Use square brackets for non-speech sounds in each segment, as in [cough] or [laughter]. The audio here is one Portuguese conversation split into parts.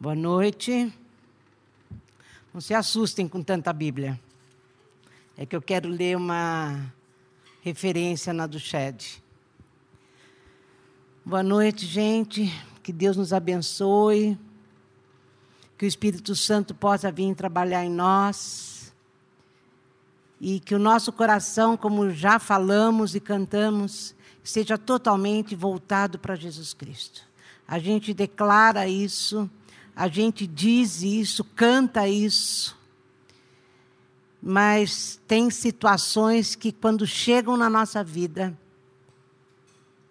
Boa noite. Não se assustem com tanta Bíblia. É que eu quero ler uma referência na do Shed. Boa noite, gente. Que Deus nos abençoe. Que o Espírito Santo possa vir trabalhar em nós. E que o nosso coração, como já falamos e cantamos, seja totalmente voltado para Jesus Cristo. A gente declara isso a gente diz isso, canta isso, mas tem situações que, quando chegam na nossa vida,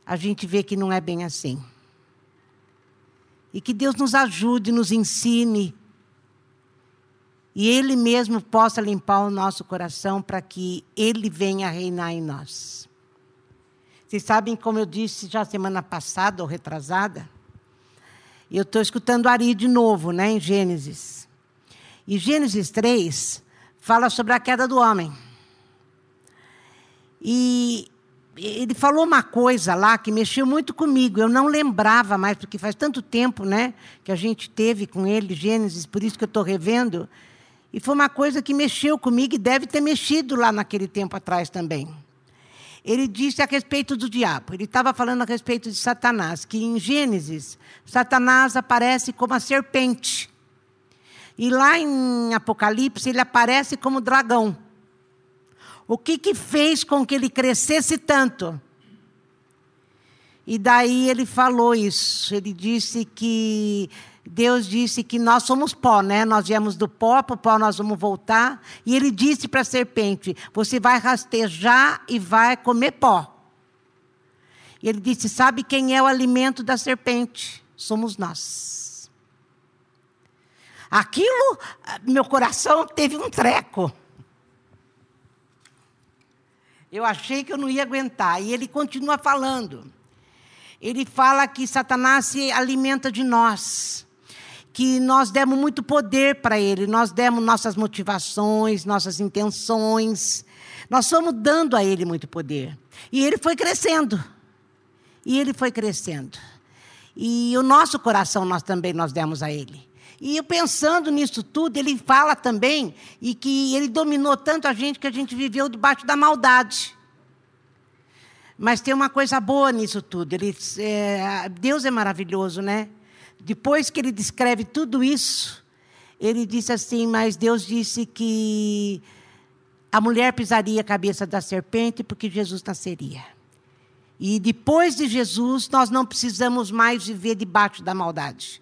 a gente vê que não é bem assim. E que Deus nos ajude, nos ensine, e Ele mesmo possa limpar o nosso coração para que Ele venha reinar em nós. Vocês sabem, como eu disse já semana passada ou retrasada, eu estou escutando Ari de novo, né, em Gênesis. E Gênesis 3 fala sobre a queda do homem. E ele falou uma coisa lá que mexeu muito comigo. Eu não lembrava mais, porque faz tanto tempo né, que a gente teve com ele, Gênesis, por isso que eu estou revendo. E foi uma coisa que mexeu comigo e deve ter mexido lá naquele tempo atrás também ele disse a respeito do diabo. Ele estava falando a respeito de Satanás, que em Gênesis, Satanás aparece como a serpente. E lá em Apocalipse, ele aparece como dragão. O que, que fez com que ele crescesse tanto? E daí ele falou isso. Ele disse que Deus disse que nós somos pó, né? Nós viemos do pó, para o pó nós vamos voltar. E ele disse para a serpente: Você vai rastejar e vai comer pó. E ele disse: Sabe quem é o alimento da serpente? Somos nós. Aquilo, meu coração teve um treco. Eu achei que eu não ia aguentar. E ele continua falando. Ele fala que Satanás se alimenta de nós que nós demos muito poder para ele, nós demos nossas motivações, nossas intenções, nós fomos dando a ele muito poder. E ele foi crescendo. E ele foi crescendo. E o nosso coração nós também nós demos a ele. E eu pensando nisso tudo, ele fala também e que ele dominou tanto a gente que a gente viveu debaixo da maldade. Mas tem uma coisa boa nisso tudo. Ele, é, Deus é maravilhoso, né? Depois que ele descreve tudo isso, ele disse assim: Mas Deus disse que a mulher pisaria a cabeça da serpente porque Jesus nasceria. E depois de Jesus, nós não precisamos mais viver debaixo da maldade.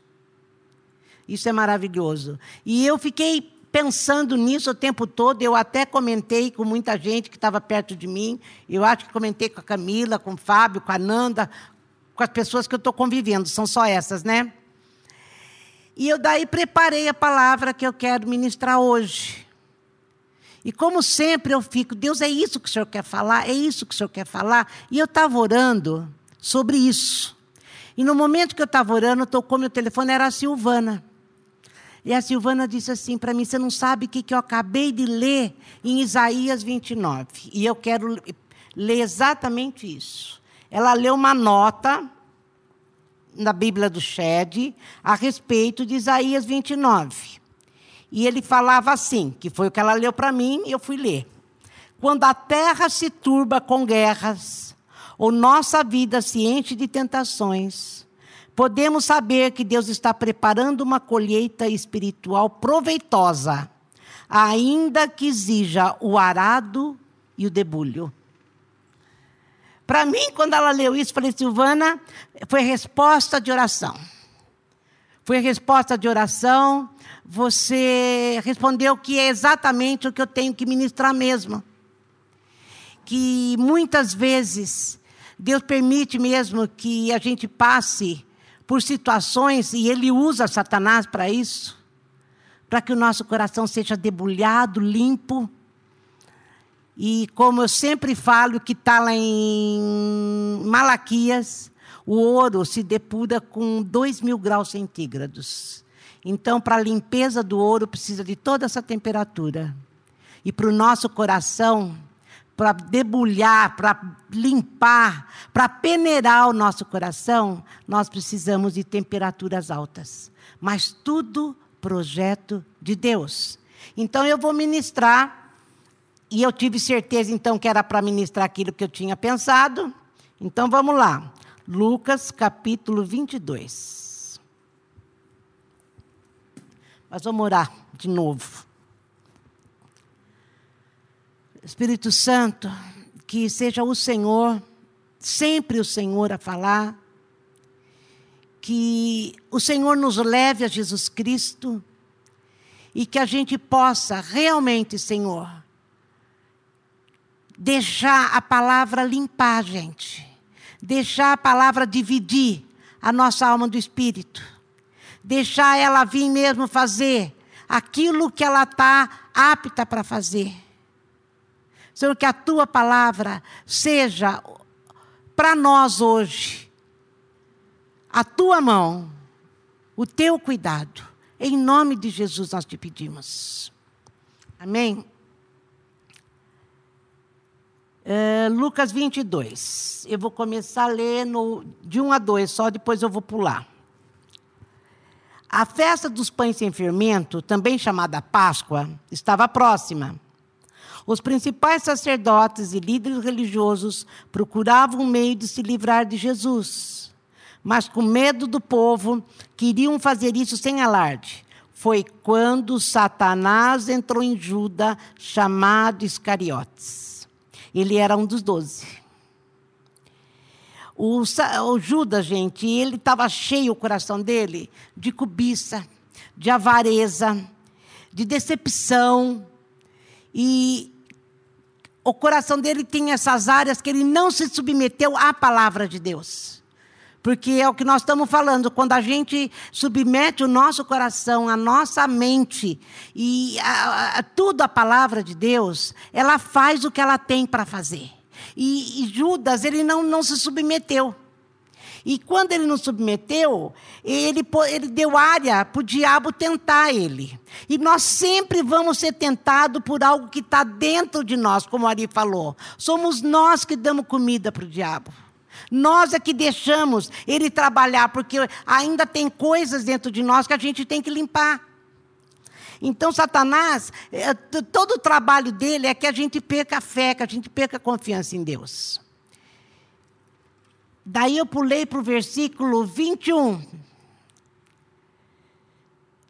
Isso é maravilhoso. E eu fiquei pensando nisso o tempo todo. Eu até comentei com muita gente que estava perto de mim. Eu acho que comentei com a Camila, com o Fábio, com a Nanda, com as pessoas que eu estou convivendo. São só essas, né? E eu daí preparei a palavra que eu quero ministrar hoje. E como sempre eu fico, Deus, é isso que o Senhor quer falar? É isso que o Senhor quer falar? E eu estava orando sobre isso. E no momento que eu estava orando, tocou meu telefone, era a Silvana. E a Silvana disse assim para mim: Você não sabe o que, que eu acabei de ler em Isaías 29. E eu quero ler exatamente isso. Ela leu uma nota na Bíblia do Shed a respeito de Isaías 29. E ele falava assim, que foi o que ela leu para mim e eu fui ler. Quando a terra se turba com guerras, ou nossa vida se enche de tentações, podemos saber que Deus está preparando uma colheita espiritual proveitosa, ainda que exija o arado e o debulho. Para mim, quando ela leu isso, falei, Silvana, foi resposta de oração. Foi resposta de oração. Você respondeu que é exatamente o que eu tenho que ministrar mesmo. Que muitas vezes Deus permite mesmo que a gente passe por situações e Ele usa Satanás para isso, para que o nosso coração seja debulhado, limpo e como eu sempre falo, que está lá em Malaquias, o ouro se depura com 2 mil graus centígrados. Então, para a limpeza do ouro, precisa de toda essa temperatura. E para o nosso coração, para debulhar, para limpar, para peneirar o nosso coração, nós precisamos de temperaturas altas. Mas tudo projeto de Deus. Então eu vou ministrar, e eu tive certeza então que era para ministrar aquilo que eu tinha pensado. Então vamos lá. Lucas capítulo 22. Mas vamos orar de novo. Espírito Santo, que seja o Senhor, sempre o Senhor a falar, que o Senhor nos leve a Jesus Cristo e que a gente possa realmente, Senhor, deixar a palavra limpar gente, deixar a palavra dividir a nossa alma do espírito, deixar ela vir mesmo fazer aquilo que ela está apta para fazer. Senhor, que a tua palavra seja para nós hoje a tua mão, o teu cuidado. Em nome de Jesus nós te pedimos. Amém? É, Lucas 22. Eu vou começar a ler no, de 1 a 2, só depois eu vou pular. A festa dos pães sem fermento, também chamada Páscoa, estava próxima. Os principais sacerdotes e líderes religiosos procuravam um meio de se livrar de Jesus. Mas, com medo do povo, queriam fazer isso sem alarde. Foi quando Satanás entrou em Judas, chamado Iscariotes. Ele era um dos doze. O, o Judas, gente, ele estava cheio o coração dele de cobiça, de avareza, de decepção. E o coração dele tinha essas áreas que ele não se submeteu à palavra de Deus. Porque é o que nós estamos falando, quando a gente submete o nosso coração, a nossa mente e a, a, tudo a palavra de Deus, ela faz o que ela tem para fazer. E, e Judas, ele não, não se submeteu. E quando ele não submeteu, ele, ele deu área para o diabo tentar ele. E nós sempre vamos ser tentados por algo que está dentro de nós, como Ari falou. Somos nós que damos comida para o diabo. Nós é que deixamos ele trabalhar, porque ainda tem coisas dentro de nós que a gente tem que limpar. Então, Satanás, é, todo o trabalho dele é que a gente perca a fé, que a gente perca a confiança em Deus. Daí eu pulei para o versículo 21.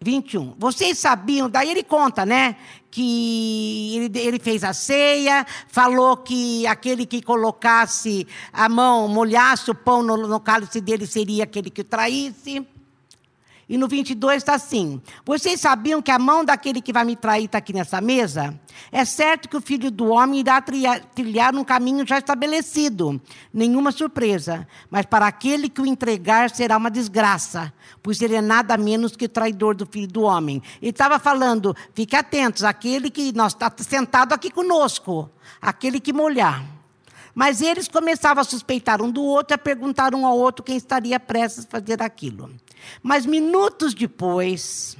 21. Vocês sabiam, daí ele conta, né? Que ele, ele fez a ceia, falou que aquele que colocasse a mão, molhasse o pão no, no cálice dele seria aquele que o traísse. E no 22 está assim: Vocês sabiam que a mão daquele que vai me trair está aqui nessa mesa? É certo que o filho do homem irá trilhar, um caminho já estabelecido. Nenhuma surpresa. Mas para aquele que o entregar será uma desgraça, pois ele é nada menos que o traidor do filho do homem. Ele estava falando: fique atentos, aquele que nós está sentado aqui conosco, aquele que molhar. Mas eles começavam a suspeitar um do outro e a perguntar um ao outro quem estaria prestes a fazer aquilo. Mas minutos depois,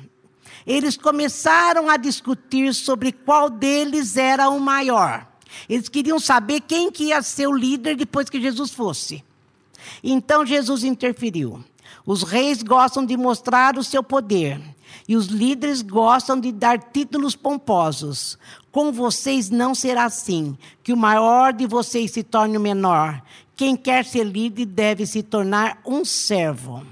eles começaram a discutir sobre qual deles era o maior. Eles queriam saber quem que ia ser o líder depois que Jesus fosse. Então Jesus interferiu. Os reis gostam de mostrar o seu poder e os líderes gostam de dar títulos pomposos. Com vocês não será assim, que o maior de vocês se torne o menor. Quem quer ser líder deve se tornar um servo.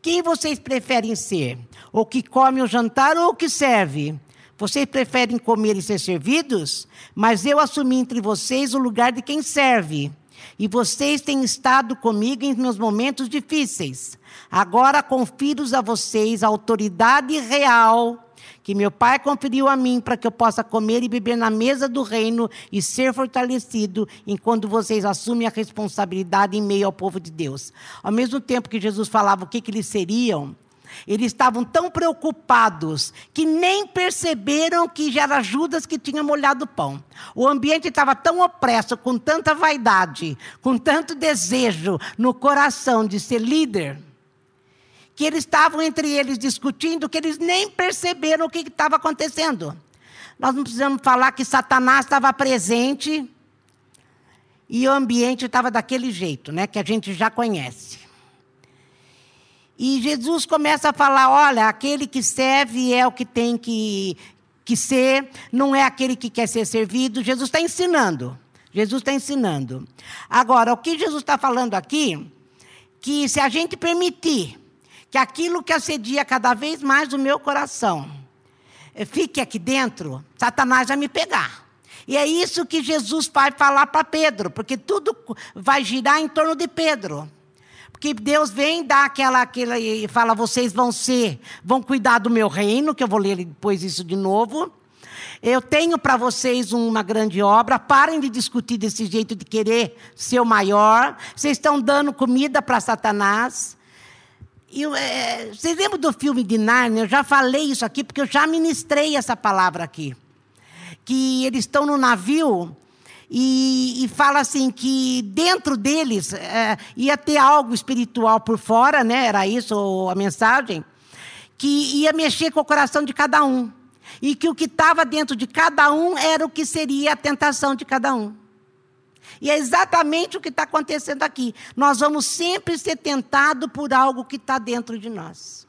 Quem vocês preferem ser? O que come o jantar ou o que serve? Vocês preferem comer e ser servidos? Mas eu assumi entre vocês o lugar de quem serve. E vocês têm estado comigo em meus momentos difíceis. Agora confiro a vocês a autoridade real que meu Pai conferiu a mim para que eu possa comer e beber na mesa do reino e ser fortalecido enquanto vocês assumem a responsabilidade em meio ao povo de Deus. Ao mesmo tempo que Jesus falava o que, que eles seriam, eles estavam tão preocupados que nem perceberam que já era Judas que tinha molhado o pão. O ambiente estava tão opresso, com tanta vaidade, com tanto desejo no coração de ser líder que eles estavam entre eles discutindo, que eles nem perceberam o que estava acontecendo. Nós não precisamos falar que Satanás estava presente e o ambiente estava daquele jeito, né, que a gente já conhece. E Jesus começa a falar: olha, aquele que serve é o que tem que, que ser, não é aquele que quer ser servido. Jesus está ensinando. Jesus está ensinando. Agora, o que Jesus está falando aqui, que se a gente permitir que aquilo que assedia cada vez mais o meu coração eh, fique aqui dentro, Satanás vai me pegar. E é isso que Jesus vai falar para Pedro, porque tudo vai girar em torno de Pedro. Porque Deus vem dar aquela, aquela e fala: vocês vão ser, vão cuidar do meu reino, que eu vou ler depois isso de novo. Eu tenho para vocês uma grande obra. Parem de discutir desse jeito de querer ser o maior. Vocês estão dando comida para Satanás. E, é, vocês lembram do filme de Narnia? Eu já falei isso aqui, porque eu já ministrei essa palavra aqui. Que eles estão no navio e, e, fala assim que dentro deles é, ia ter algo espiritual por fora, né? Era isso a mensagem, que ia mexer com o coração de cada um e que o que estava dentro de cada um era o que seria a tentação de cada um. E é exatamente o que está acontecendo aqui. Nós vamos sempre ser tentados por algo que está dentro de nós.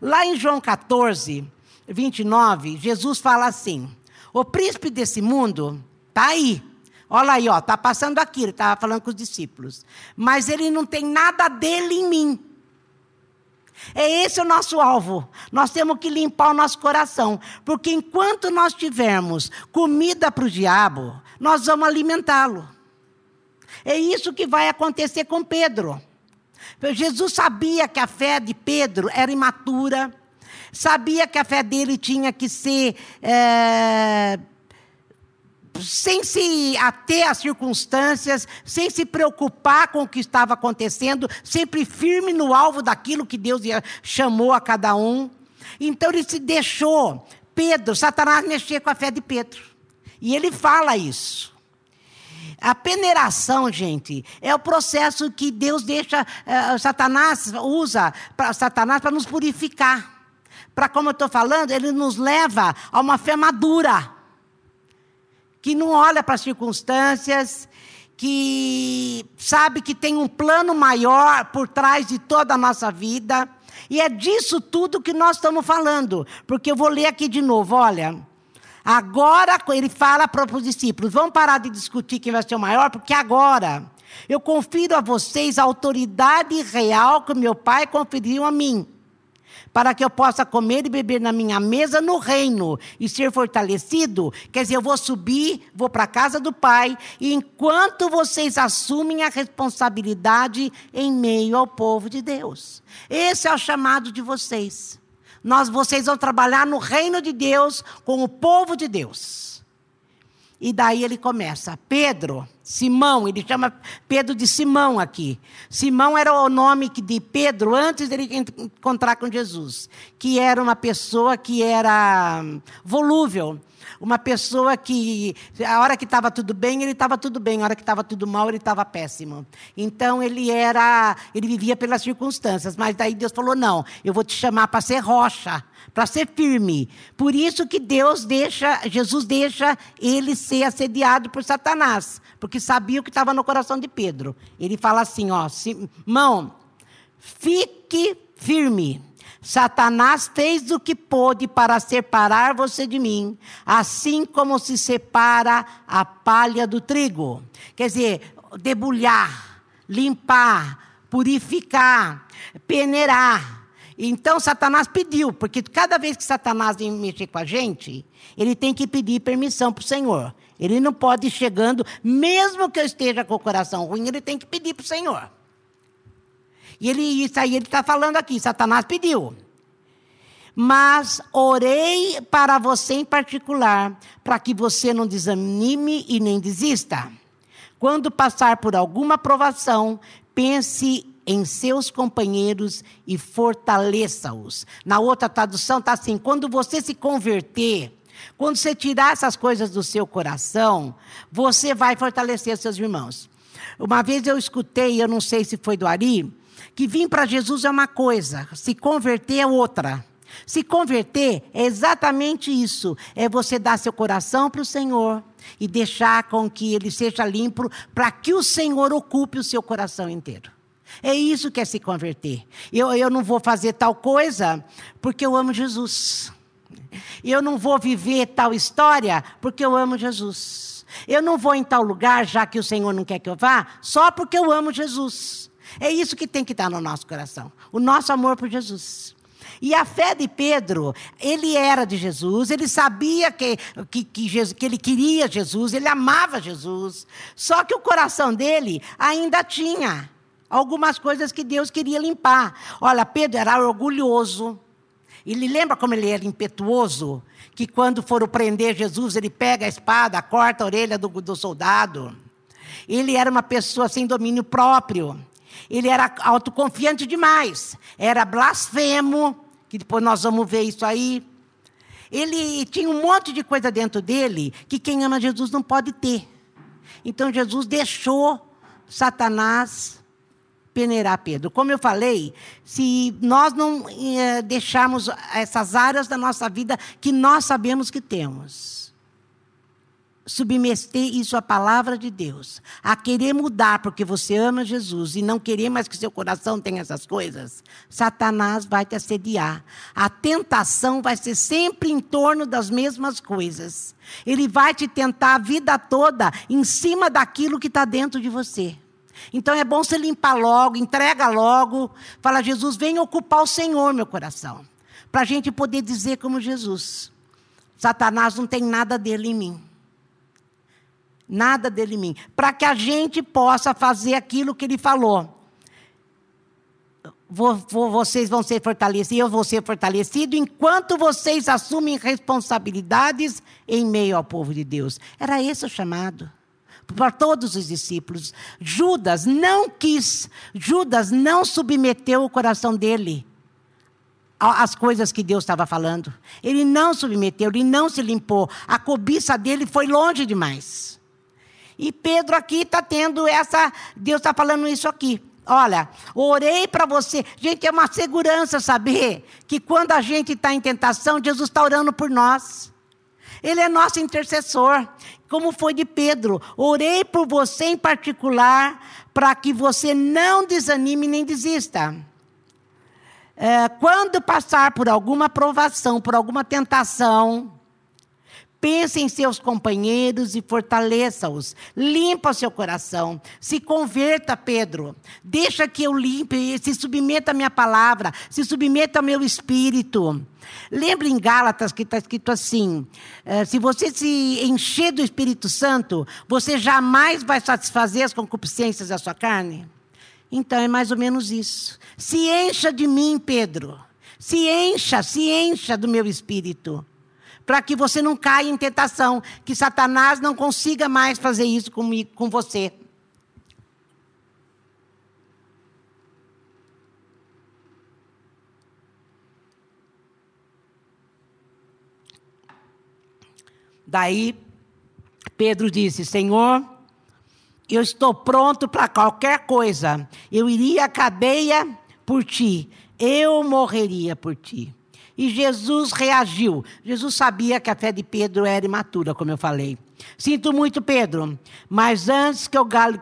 Lá em João 14, 29, Jesus fala assim: O príncipe desse mundo está aí. Olha aí, está passando aqui, ele estava falando com os discípulos. Mas ele não tem nada dele em mim. É esse o nosso alvo. Nós temos que limpar o nosso coração. Porque enquanto nós tivermos comida para o diabo, nós vamos alimentá-lo. É isso que vai acontecer com Pedro. Jesus sabia que a fé de Pedro era imatura, sabia que a fé dele tinha que ser é, sem se ater às circunstâncias, sem se preocupar com o que estava acontecendo, sempre firme no alvo daquilo que Deus chamou a cada um. Então ele se deixou, Pedro, Satanás mexer com a fé de Pedro. E ele fala isso. A peneiração, gente, é o processo que Deus deixa, uh, Satanás usa para Satanás para nos purificar. Para, como eu estou falando, ele nos leva a uma fé madura que não olha para as circunstâncias, que sabe que tem um plano maior por trás de toda a nossa vida. E é disso tudo que nós estamos falando. Porque eu vou ler aqui de novo, olha. Agora ele fala para os discípulos: vamos parar de discutir quem vai ser o maior, porque agora eu confiro a vocês a autoridade real que meu pai conferiu a mim para que eu possa comer e beber na minha mesa no reino e ser fortalecido. Quer dizer, eu vou subir, vou para a casa do Pai, e enquanto vocês assumem a responsabilidade em meio ao povo de Deus. Esse é o chamado de vocês. Nós, vocês vão trabalhar no reino de Deus com o povo de Deus. E daí ele começa, Pedro, Simão, ele chama Pedro de Simão aqui. Simão era o nome de Pedro antes dele encontrar com Jesus, que era uma pessoa que era volúvel, uma pessoa que, a hora que estava tudo bem, ele estava tudo bem, a hora que estava tudo mal, ele estava péssimo. Então ele era, ele vivia pelas circunstâncias, mas daí Deus falou: não, eu vou te chamar para ser rocha para ser firme. Por isso que Deus deixa, Jesus deixa ele ser assediado por Satanás, porque sabia o que estava no coração de Pedro. Ele fala assim, ó, Simão, fique firme. Satanás fez o que pôde para separar você de mim, assim como se separa a palha do trigo. Quer dizer, debulhar, limpar, purificar, peneirar. Então Satanás pediu, porque cada vez que Satanás vem mexer com a gente, ele tem que pedir permissão para o Senhor. Ele não pode ir chegando, mesmo que eu esteja com o coração ruim, ele tem que pedir para o Senhor. E ele, isso aí ele está falando aqui, Satanás pediu. Mas orei para você em particular, para que você não desanime e nem desista. Quando passar por alguma provação, pense em seus companheiros e fortaleça-os. Na outra tradução está assim: quando você se converter, quando você tirar essas coisas do seu coração, você vai fortalecer seus irmãos. Uma vez eu escutei, eu não sei se foi do Ari, que vir para Jesus é uma coisa, se converter é outra. Se converter é exatamente isso: é você dar seu coração para o Senhor, e deixar com que ele seja limpo para que o Senhor ocupe o seu coração inteiro. É isso que é se converter. Eu, eu não vou fazer tal coisa porque eu amo Jesus. Eu não vou viver tal história porque eu amo Jesus. Eu não vou em tal lugar, já que o Senhor não quer que eu vá, só porque eu amo Jesus. É isso que tem que estar no nosso coração: o nosso amor por Jesus. E a fé de Pedro, ele era de Jesus, ele sabia que, que, que, Jesus, que ele queria Jesus, ele amava Jesus. Só que o coração dele ainda tinha algumas coisas que Deus queria limpar. Olha, Pedro era orgulhoso. Ele lembra como ele era impetuoso? Que quando foram prender Jesus, ele pega a espada, corta a orelha do, do soldado. Ele era uma pessoa sem domínio próprio. Ele era autoconfiante demais. Era blasfemo, que depois nós vamos ver isso aí. Ele tinha um monte de coisa dentro dele que quem ama Jesus não pode ter. Então Jesus deixou Satanás peneirar Pedro. Como eu falei, se nós não eh, deixarmos essas áreas da nossa vida que nós sabemos que temos, submeter isso à palavra de Deus, a querer mudar porque você ama Jesus e não querer mais que seu coração tenha essas coisas, Satanás vai te assediar. A tentação vai ser sempre em torno das mesmas coisas. Ele vai te tentar a vida toda em cima daquilo que está dentro de você. Então é bom você limpar logo, entrega logo, fala, Jesus, vem ocupar o Senhor, meu coração. Para a gente poder dizer como Jesus: Satanás não tem nada dele em mim. Nada dele em mim. Para que a gente possa fazer aquilo que ele falou. Vocês vão ser fortalecidos, eu vou ser fortalecido enquanto vocês assumem responsabilidades em meio ao povo de Deus. Era esse o chamado para todos os discípulos. Judas não quis, Judas não submeteu o coração dele às coisas que Deus estava falando. Ele não submeteu, ele não se limpou. A cobiça dele foi longe demais. E Pedro aqui está tendo essa. Deus está falando isso aqui. Olha, orei para você. Gente, é uma segurança saber que quando a gente está em tentação, Jesus está orando por nós. Ele é nosso intercessor como foi de Pedro. Orei por você em particular, para que você não desanime nem desista. É, quando passar por alguma provação, por alguma tentação, Pense em seus companheiros e fortaleça-os. Limpa o seu coração. Se converta, Pedro. Deixa que eu limpe, se submeta à minha palavra, se submeta ao meu espírito. Lembre em Gálatas que está escrito assim: eh, se você se encher do Espírito Santo, você jamais vai satisfazer as concupiscências da sua carne. Então é mais ou menos isso. Se encha de mim, Pedro. Se encha, se encha do meu espírito para que você não caia em tentação, que Satanás não consiga mais fazer isso comigo, com você. Daí Pedro disse: Senhor, eu estou pronto para qualquer coisa. Eu iria à cadeia por ti. Eu morreria por ti. E Jesus reagiu. Jesus sabia que a fé de Pedro era imatura, como eu falei. Sinto muito, Pedro, mas antes que o galo,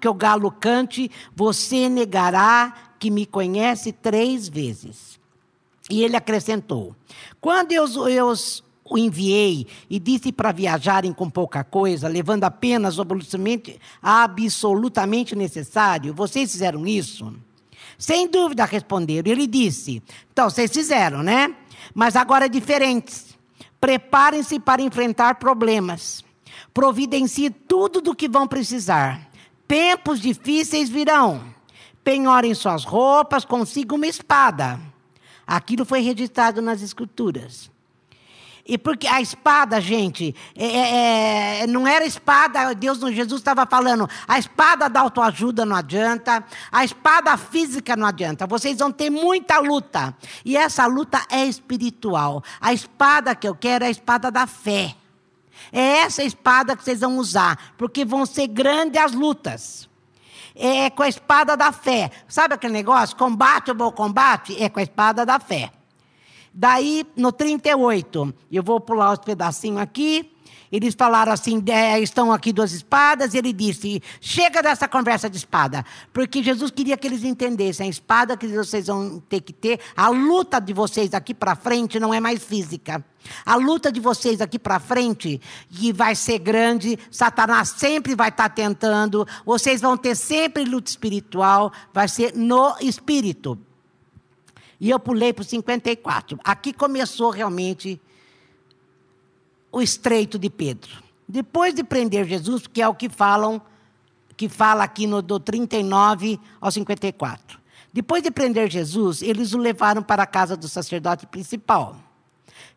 que o galo cante, você negará que me conhece três vezes. E ele acrescentou: Quando eu, eu o enviei e disse para viajarem com pouca coisa, levando apenas o absolutamente, absolutamente necessário, vocês fizeram isso? Sem dúvida responderam. Ele disse: Então, vocês fizeram, né? Mas agora é diferente. Preparem-se para enfrentar problemas. Providencie tudo do que vão precisar. Tempos difíceis virão. Penhorem suas roupas, consigam uma espada. Aquilo foi registrado nas Escrituras. E porque a espada, gente, é, é, é não era espada, Deus, Jesus estava falando, a espada da autoajuda não adianta, a espada física não adianta. Vocês vão ter muita luta. E essa luta é espiritual. A espada que eu quero é a espada da fé. É essa espada que vocês vão usar, porque vão ser grandes as lutas. É com a espada da fé. Sabe aquele negócio? Combate o bom combate? É com a espada da fé. Daí, no 38, eu vou pular os pedacinhos aqui. eles falaram assim: é, estão aqui duas espadas. Ele disse: chega dessa conversa de espada. Porque Jesus queria que eles entendessem: a espada que vocês vão ter que ter, a luta de vocês aqui para frente não é mais física. A luta de vocês aqui para frente, que vai ser grande, Satanás sempre vai estar tá tentando, vocês vão ter sempre luta espiritual, vai ser no espírito. E eu pulei para o 54. Aqui começou realmente o estreito de Pedro. Depois de prender Jesus, que é o que falam, que fala aqui no do 39 ao 54. Depois de prender Jesus, eles o levaram para a casa do sacerdote principal.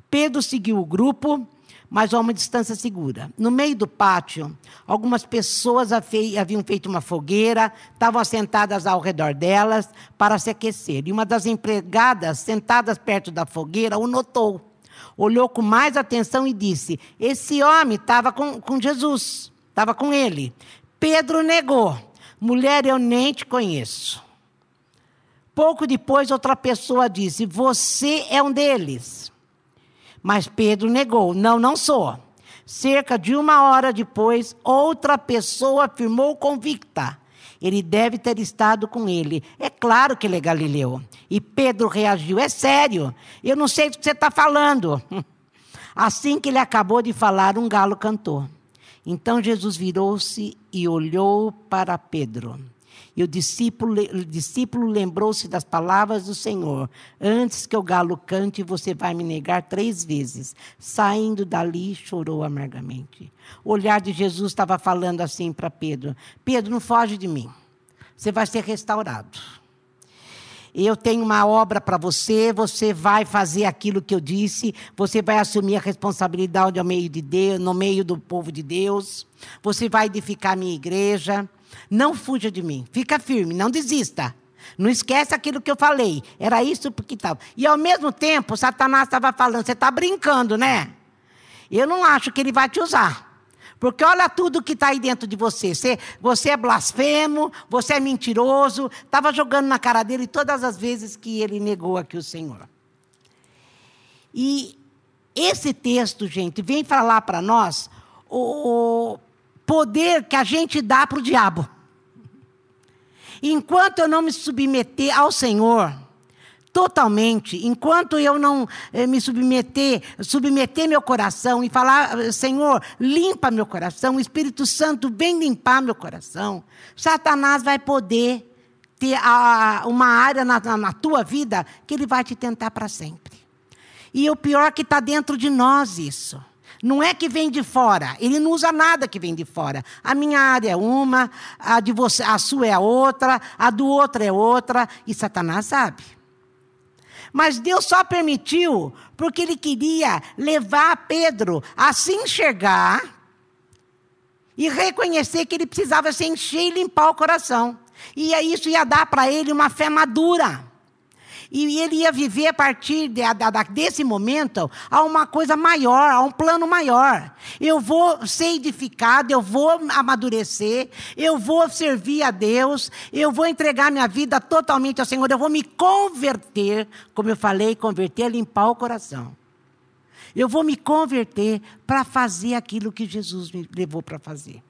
Pedro seguiu o grupo, mas a uma distância segura. No meio do pátio, algumas pessoas haviam feito uma fogueira, estavam sentadas ao redor delas para se aquecer. E uma das empregadas, sentadas perto da fogueira, o notou olhou com mais atenção e disse: Esse homem estava com, com Jesus, estava com ele. Pedro negou: Mulher, eu nem te conheço. Pouco depois, outra pessoa disse: Você é um deles. Mas Pedro negou: Não, não sou. Cerca de uma hora depois, outra pessoa afirmou convicta: ele deve ter estado com ele. É claro que ele é Galileu. E Pedro reagiu: É sério, eu não sei do que você está falando. [laughs] Assim que ele acabou de falar, um galo cantou. Então Jesus virou-se e olhou para Pedro. E o discípulo, discípulo lembrou-se das palavras do Senhor: Antes que o galo cante, você vai me negar três vezes. Saindo dali, chorou amargamente. O olhar de Jesus estava falando assim para Pedro: Pedro, não foge de mim. Você vai ser restaurado. Eu tenho uma obra para você, você vai fazer aquilo que eu disse, você vai assumir a responsabilidade ao meio de Deus, no meio do povo de Deus, você vai edificar a minha igreja. Não fuja de mim, fica firme, não desista. Não esquece aquilo que eu falei. Era isso porque estava. E ao mesmo tempo, Satanás estava falando: você está brincando, né? Eu não acho que ele vai te usar. Porque olha tudo que está aí dentro de você. você. Você é blasfemo, você é mentiroso. Estava jogando na cara dele todas as vezes que ele negou aqui o Senhor. E esse texto, gente, vem falar para nós o poder que a gente dá para o diabo. Enquanto eu não me submeter ao Senhor, totalmente, enquanto eu não eh, me submeter, submeter meu coração e falar, Senhor, limpa meu coração, o Espírito Santo vem limpar meu coração, Satanás vai poder ter a, uma área na, na tua vida que ele vai te tentar para sempre. E o pior é que está dentro de nós isso. Não é que vem de fora. Ele não usa nada que vem de fora. A minha área é uma, a de você, a sua é outra, a do outro é outra, e Satanás sabe. Mas Deus só permitiu porque ele queria levar Pedro a se enxergar e reconhecer que ele precisava se encher e limpar o coração. E isso ia dar para ele uma fé madura. E ele ia viver a partir de, de, desse momento a uma coisa maior, a um plano maior. Eu vou ser edificado, eu vou amadurecer, eu vou servir a Deus, eu vou entregar minha vida totalmente ao Senhor, eu vou me converter, como eu falei, converter é limpar o coração. Eu vou me converter para fazer aquilo que Jesus me levou para fazer.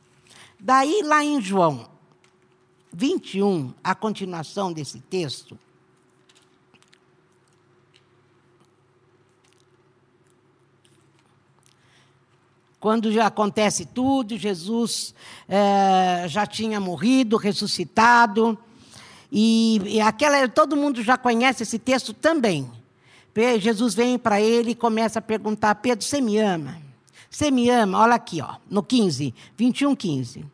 Daí, lá em João 21, a continuação desse texto, Quando já acontece tudo, Jesus é, já tinha morrido, ressuscitado. E, e aquela, todo mundo já conhece esse texto também. Jesus vem para ele e começa a perguntar: Pedro, você me ama? Você me ama? Olha aqui, ó, no 15, 21, 15.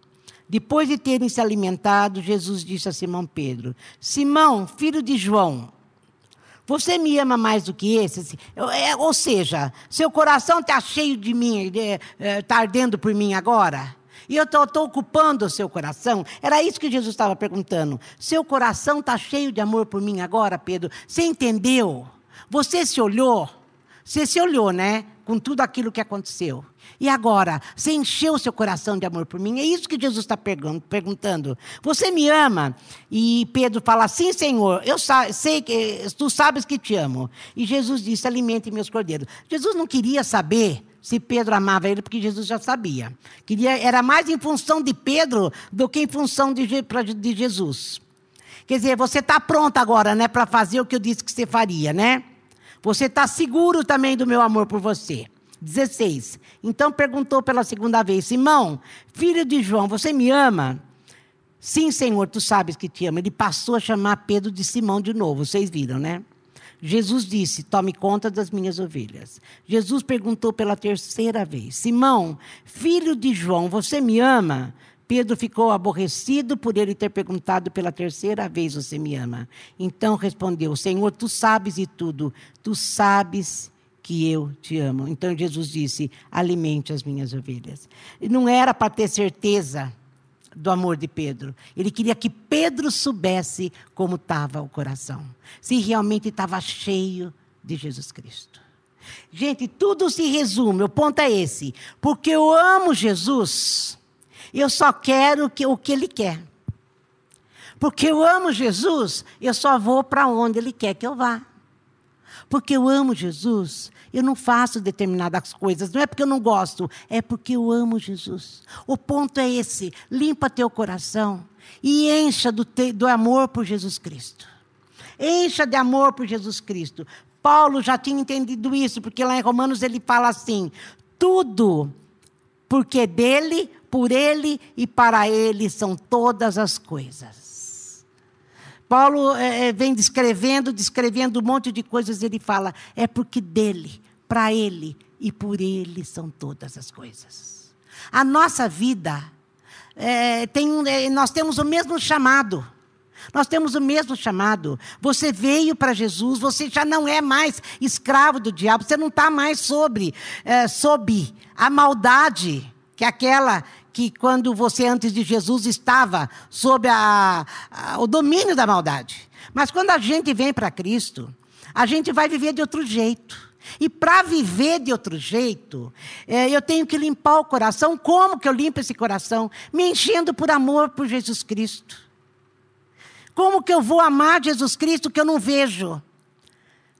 Depois de terem se alimentado, Jesus disse a Simão Pedro: Simão, filho de João, você me ama mais do que esse? É, ou seja, seu coração está cheio de mim, está tá ardendo por mim agora? E eu estou ocupando o seu coração? Era isso que Jesus estava perguntando. Seu coração está cheio de amor por mim agora, Pedro? Você entendeu? Você se olhou? Você se olhou, né? Com tudo aquilo que aconteceu. E agora, você encheu o seu coração de amor por mim? É isso que Jesus está perguntando. Você me ama? E Pedro fala: Sim, Senhor, eu sei que tu sabes que te amo. E Jesus disse: Alimente meus cordeiros. Jesus não queria saber se Pedro amava ele, porque Jesus já sabia. Queria, era mais em função de Pedro do que em função de, de Jesus. Quer dizer, você está pronto agora, né, para fazer o que eu disse que você faria, né? Você está seguro também do meu amor por você. 16. Então perguntou pela segunda vez: Simão, filho de João, você me ama? Sim, Senhor, tu sabes que te amo. Ele passou a chamar Pedro de Simão de novo, vocês viram, né? Jesus disse: Tome conta das minhas ovelhas. Jesus perguntou pela terceira vez: Simão, filho de João, você me ama? Pedro ficou aborrecido por ele ter perguntado pela terceira vez: Você me ama? Então respondeu: Senhor, tu sabes de tudo, tu sabes que eu te amo. Então Jesus disse: Alimente as minhas ovelhas. Não era para ter certeza do amor de Pedro. Ele queria que Pedro soubesse como estava o coração. Se realmente estava cheio de Jesus Cristo. Gente, tudo se resume, o ponto é esse. Porque eu amo Jesus, eu só quero que, o que Ele quer. Porque eu amo Jesus, eu só vou para onde Ele quer que eu vá. Porque eu amo Jesus, eu não faço determinadas coisas, não é porque eu não gosto, é porque eu amo Jesus. O ponto é esse: limpa teu coração e encha do, te, do amor por Jesus Cristo. Encha de amor por Jesus Cristo. Paulo já tinha entendido isso, porque lá em Romanos ele fala assim: tudo, porque dele, por ele e para ele são todas as coisas. Paulo é, é, vem descrevendo, descrevendo um monte de coisas, ele fala: é porque dele, para ele e por ele são todas as coisas. A nossa vida, é, tem é, nós temos o mesmo chamado. Nós temos o mesmo chamado. Você veio para Jesus, você já não é mais escravo do diabo, você não está mais sobre, é, sob a maldade, que aquela que quando você antes de Jesus estava sob a, a, o domínio da maldade. Mas quando a gente vem para Cristo, a gente vai viver de outro jeito. E para viver de outro jeito, é, eu tenho que limpar o coração. Como que eu limpo esse coração? Me enchendo por amor por Jesus Cristo. Como que eu vou amar Jesus Cristo que eu não vejo?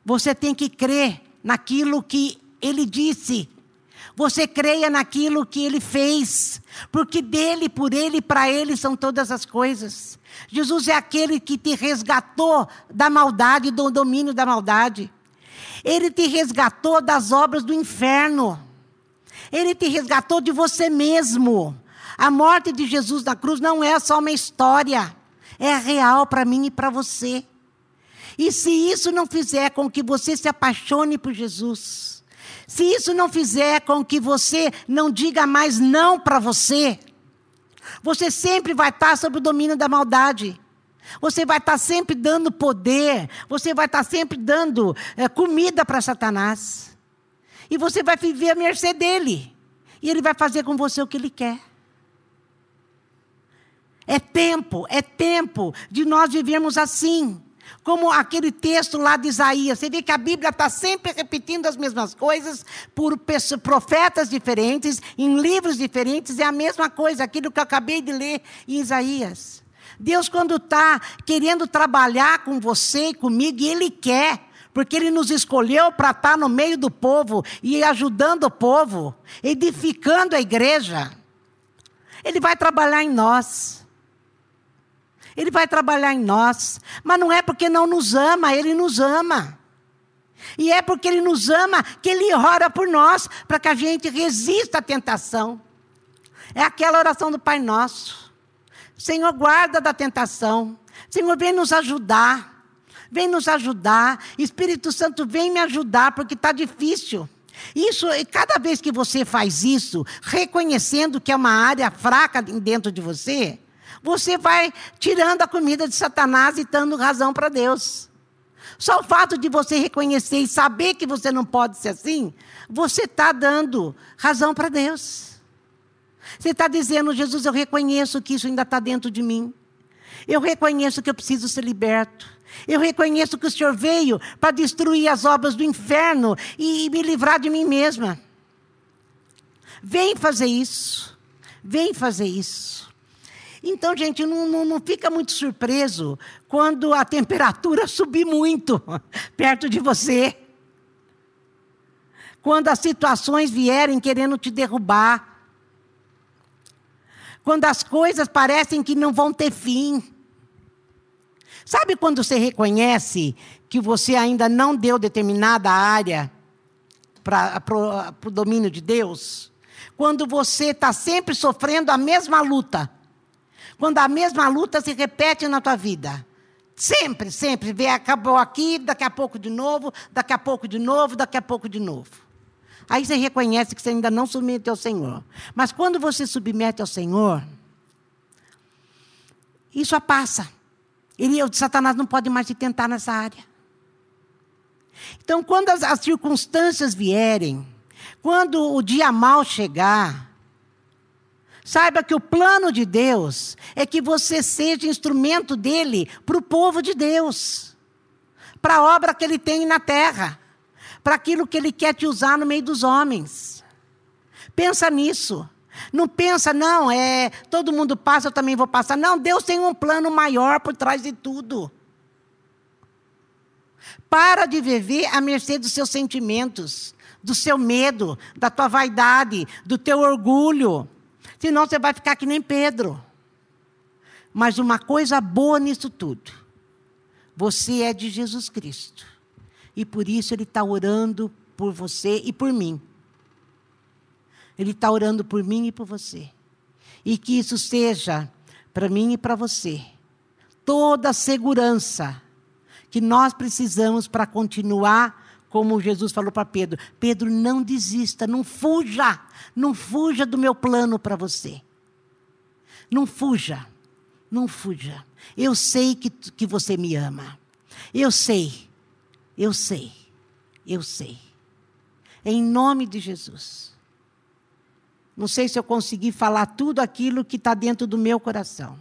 Você tem que crer naquilo que ele disse você creia naquilo que ele fez, porque dele, por ele para ele são todas as coisas. Jesus é aquele que te resgatou da maldade, do domínio da maldade. Ele te resgatou das obras do inferno. Ele te resgatou de você mesmo. A morte de Jesus na cruz não é só uma história, é real para mim e para você. E se isso não fizer com que você se apaixone por Jesus, se isso não fizer com que você não diga mais não para você, você sempre vai estar sob o domínio da maldade. Você vai estar sempre dando poder, você vai estar sempre dando é, comida para Satanás. E você vai viver à mercê dele. E ele vai fazer com você o que ele quer. É tempo, é tempo de nós vivermos assim. Como aquele texto lá de Isaías. Você vê que a Bíblia está sempre repetindo as mesmas coisas por profetas diferentes, em livros diferentes. É a mesma coisa, aquilo que eu acabei de ler em Isaías. Deus, quando está querendo trabalhar com você e comigo, e Ele quer, porque Ele nos escolheu para estar tá no meio do povo e ajudando o povo, edificando a igreja. Ele vai trabalhar em nós. Ele vai trabalhar em nós. Mas não é porque não nos ama, Ele nos ama. E é porque Ele nos ama que Ele ora por nós, para que a gente resista à tentação. É aquela oração do Pai Nosso. Senhor, guarda da tentação. Senhor, vem nos ajudar. Vem nos ajudar. Espírito Santo, vem me ajudar, porque está difícil. Isso, cada vez que você faz isso, reconhecendo que é uma área fraca dentro de você, você vai tirando a comida de Satanás e dando razão para Deus. Só o fato de você reconhecer e saber que você não pode ser assim, você está dando razão para Deus. Você está dizendo, Jesus, eu reconheço que isso ainda está dentro de mim. Eu reconheço que eu preciso ser liberto. Eu reconheço que o Senhor veio para destruir as obras do inferno e me livrar de mim mesma. Vem fazer isso. Vem fazer isso. Então, gente, não, não, não fica muito surpreso quando a temperatura [laughs] subir muito perto de você. Quando as situações vierem querendo te derrubar. Quando as coisas parecem que não vão ter fim. Sabe quando você reconhece que você ainda não deu determinada área para o domínio de Deus? Quando você está sempre sofrendo a mesma luta. Quando a mesma luta se repete na tua vida. Sempre, sempre. Vê, acabou aqui, daqui a pouco de novo, daqui a pouco de novo, daqui a pouco de novo. Aí você reconhece que você ainda não submeteu ao Senhor. Mas quando você submete ao Senhor, isso passa. Ele, o Satanás não pode mais te tentar nessa área. Então, quando as, as circunstâncias vierem, quando o dia mal chegar, saiba que o plano de Deus é que você seja instrumento dele para o povo de Deus, para a obra que ele tem na terra, para aquilo que ele quer te usar no meio dos homens. Pensa nisso. Não pensa, não, é todo mundo passa, eu também vou passar. Não, Deus tem um plano maior por trás de tudo. Para de viver à mercê dos seus sentimentos, do seu medo, da tua vaidade, do teu orgulho. Senão você vai ficar que nem Pedro. Mas uma coisa boa nisso tudo: você é de Jesus Cristo. E por isso Ele está orando por você e por mim. Ele está orando por mim e por você. E que isso seja para mim e para você toda a segurança que nós precisamos para continuar, como Jesus falou para Pedro: Pedro, não desista, não fuja, não fuja do meu plano para você. Não fuja, não fuja. Eu sei que, que você me ama. Eu sei, eu sei, eu sei. Em nome de Jesus. Não sei se eu consegui falar tudo aquilo que está dentro do meu coração.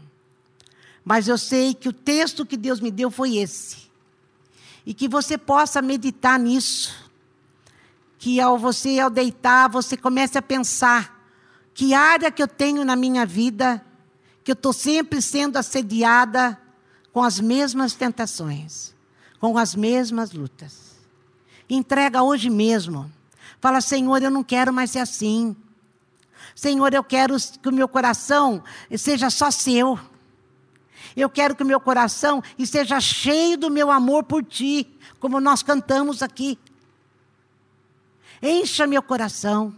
Mas eu sei que o texto que Deus me deu foi esse. E que você possa meditar nisso. Que ao você, ao deitar, você comece a pensar que área que eu tenho na minha vida, que eu estou sempre sendo assediada com as mesmas tentações, com as mesmas lutas. Entrega hoje mesmo. Fala, Senhor, eu não quero mais ser assim. Senhor, eu quero que o meu coração seja só seu. Eu quero que o meu coração esteja cheio do meu amor por ti, como nós cantamos aqui. Encha meu coração.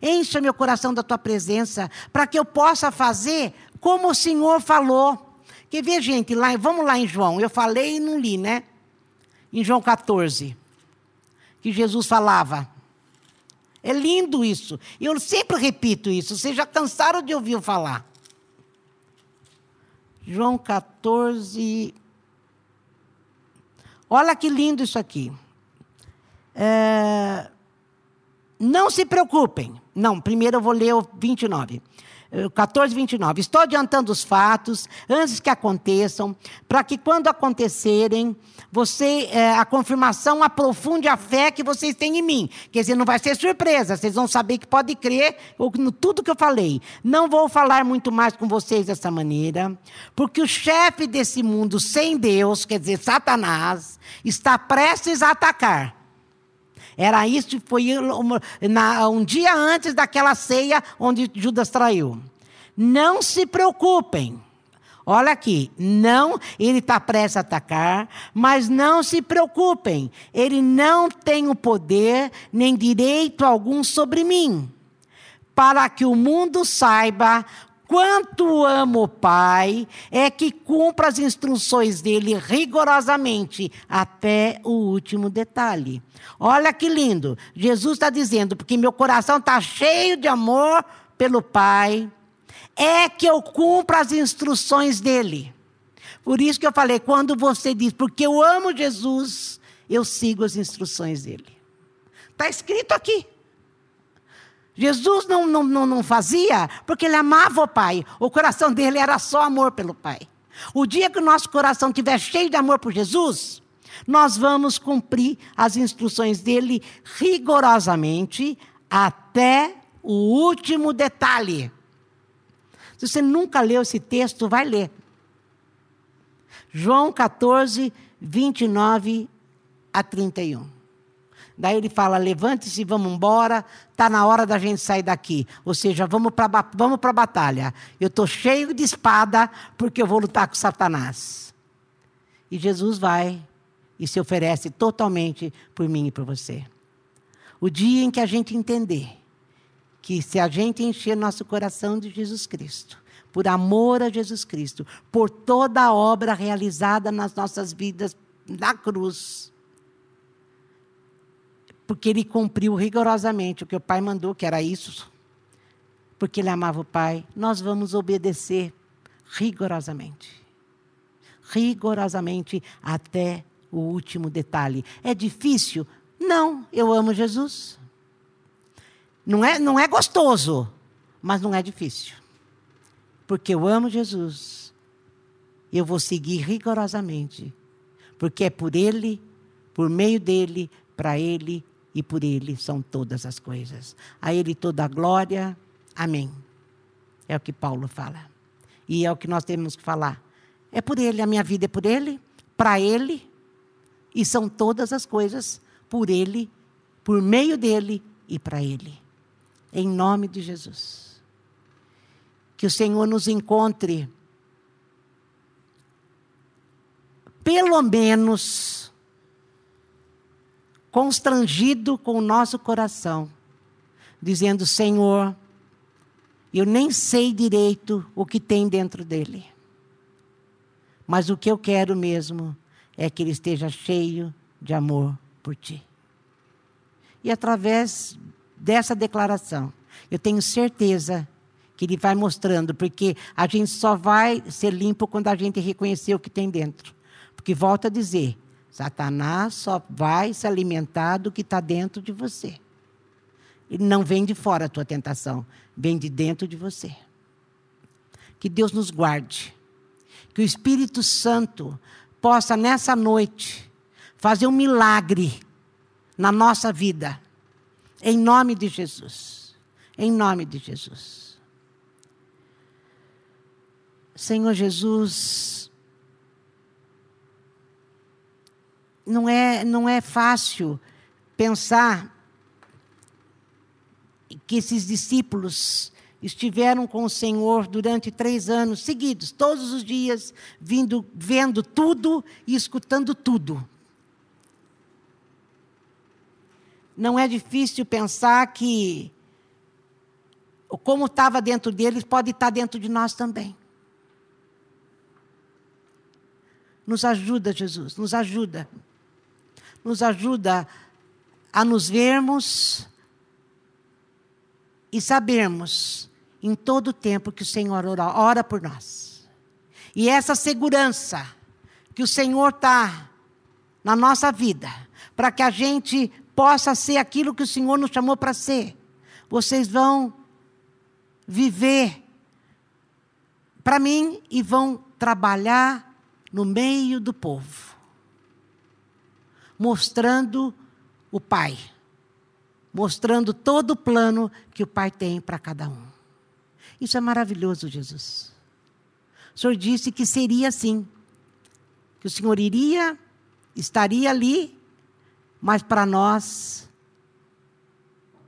Encha meu coração da tua presença, para que eu possa fazer como o Senhor falou. Quer ver, gente, lá, vamos lá em João. Eu falei e não li, né? Em João 14. Que Jesus falava: é lindo isso. Eu sempre repito isso. Vocês já cansaram de ouvir eu falar. João 14. Olha que lindo isso aqui. É... Não se preocupem. Não, primeiro eu vou ler o 29. 14, 29. Estou adiantando os fatos antes que aconteçam, para que quando acontecerem, você, é, a confirmação aprofunde a fé que vocês têm em mim. Quer dizer, não vai ser surpresa, vocês vão saber que pode crer no tudo que eu falei. Não vou falar muito mais com vocês dessa maneira, porque o chefe desse mundo sem Deus, quer dizer, Satanás, está prestes a atacar. Era isso, foi um dia antes daquela ceia onde Judas traiu. Não se preocupem. Olha aqui, não, ele está prestes a atacar, mas não se preocupem, ele não tem o poder nem direito algum sobre mim, para que o mundo saiba quanto amo o Pai, é que cumpra as instruções dele rigorosamente, até o último detalhe. Olha que lindo. Jesus está dizendo, porque meu coração está cheio de amor pelo Pai, é que eu cumpra as instruções dele. Por isso que eu falei, quando você diz, porque eu amo Jesus, eu sigo as instruções dele. Está escrito aqui. Jesus não, não, não, não fazia porque ele amava o Pai. O coração dele era só amor pelo Pai. O dia que o nosso coração estiver cheio de amor por Jesus, nós vamos cumprir as instruções dele rigorosamente até o último detalhe. Se você nunca leu esse texto, vai ler. João 14, 29 a 31. Daí ele fala: levante-se, vamos embora, está na hora da gente sair daqui. Ou seja, vamos para vamos a batalha. Eu estou cheio de espada porque eu vou lutar com Satanás. E Jesus vai e se oferece totalmente por mim e por você. O dia em que a gente entender que se a gente encher nosso coração de Jesus Cristo, por amor a Jesus Cristo, por toda a obra realizada nas nossas vidas na cruz, porque ele cumpriu rigorosamente o que o Pai mandou, que era isso, porque ele amava o Pai, nós vamos obedecer rigorosamente. Rigorosamente até o último detalhe. É difícil? Não, eu amo Jesus. Não é, não é gostoso, mas não é difícil. Porque eu amo Jesus. Eu vou seguir rigorosamente. Porque é por Ele, por meio dele, para Ele e por Ele são todas as coisas. A Ele toda a glória. Amém. É o que Paulo fala. E é o que nós temos que falar. É por Ele, a minha vida é por Ele, para Ele, e são todas as coisas por Ele, por meio dele e para Ele. Em nome de Jesus. Que o Senhor nos encontre, pelo menos, constrangido com o nosso coração, dizendo: Senhor, eu nem sei direito o que tem dentro dele, mas o que eu quero mesmo é que ele esteja cheio de amor por ti. E através dessa declaração, eu tenho certeza que ele vai mostrando, porque a gente só vai ser limpo quando a gente reconhecer o que tem dentro. Porque volta a dizer, Satanás só vai se alimentar do que está dentro de você. Ele não vem de fora a tua tentação, vem de dentro de você. Que Deus nos guarde. Que o Espírito Santo possa, nessa noite, fazer um milagre na nossa vida. Em nome de Jesus. Em nome de Jesus. Senhor Jesus, não é, não é fácil pensar que esses discípulos estiveram com o Senhor durante três anos seguidos, todos os dias, vindo, vendo tudo e escutando tudo. Não é difícil pensar que como estava dentro deles pode estar dentro de nós também. Nos ajuda, Jesus, nos ajuda nos ajuda a nos vermos e sabermos em todo o tempo que o Senhor ora, ora por nós. E essa segurança que o Senhor está na nossa vida, para que a gente possa ser aquilo que o Senhor nos chamou para ser. Vocês vão viver para mim e vão trabalhar no meio do povo mostrando o Pai, mostrando todo o plano que o Pai tem para cada um. Isso é maravilhoso, Jesus. O Senhor disse que seria assim, que o Senhor iria, estaria ali, mas para nós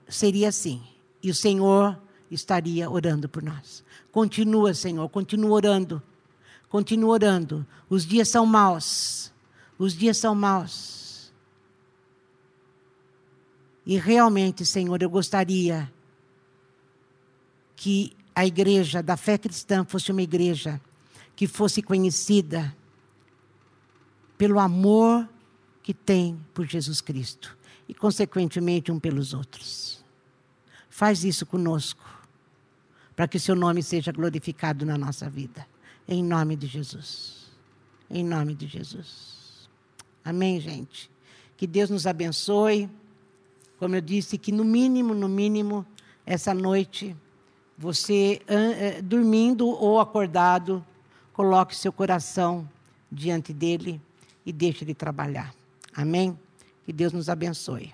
seria assim. E o Senhor estaria orando por nós. Continua, Senhor, continua orando. Continua orando. Os dias são maus. Os dias são maus. E realmente, Senhor, eu gostaria que a igreja da fé cristã fosse uma igreja que fosse conhecida pelo amor que tem por Jesus Cristo e, consequentemente, um pelos outros. Faz isso conosco, para que o seu nome seja glorificado na nossa vida. Em nome de Jesus. Em nome de Jesus. Amém, gente. Que Deus nos abençoe. Como eu disse, que no mínimo, no mínimo, essa noite, você, uh, dormindo ou acordado, coloque seu coração diante dele e deixe ele trabalhar. Amém? Que Deus nos abençoe.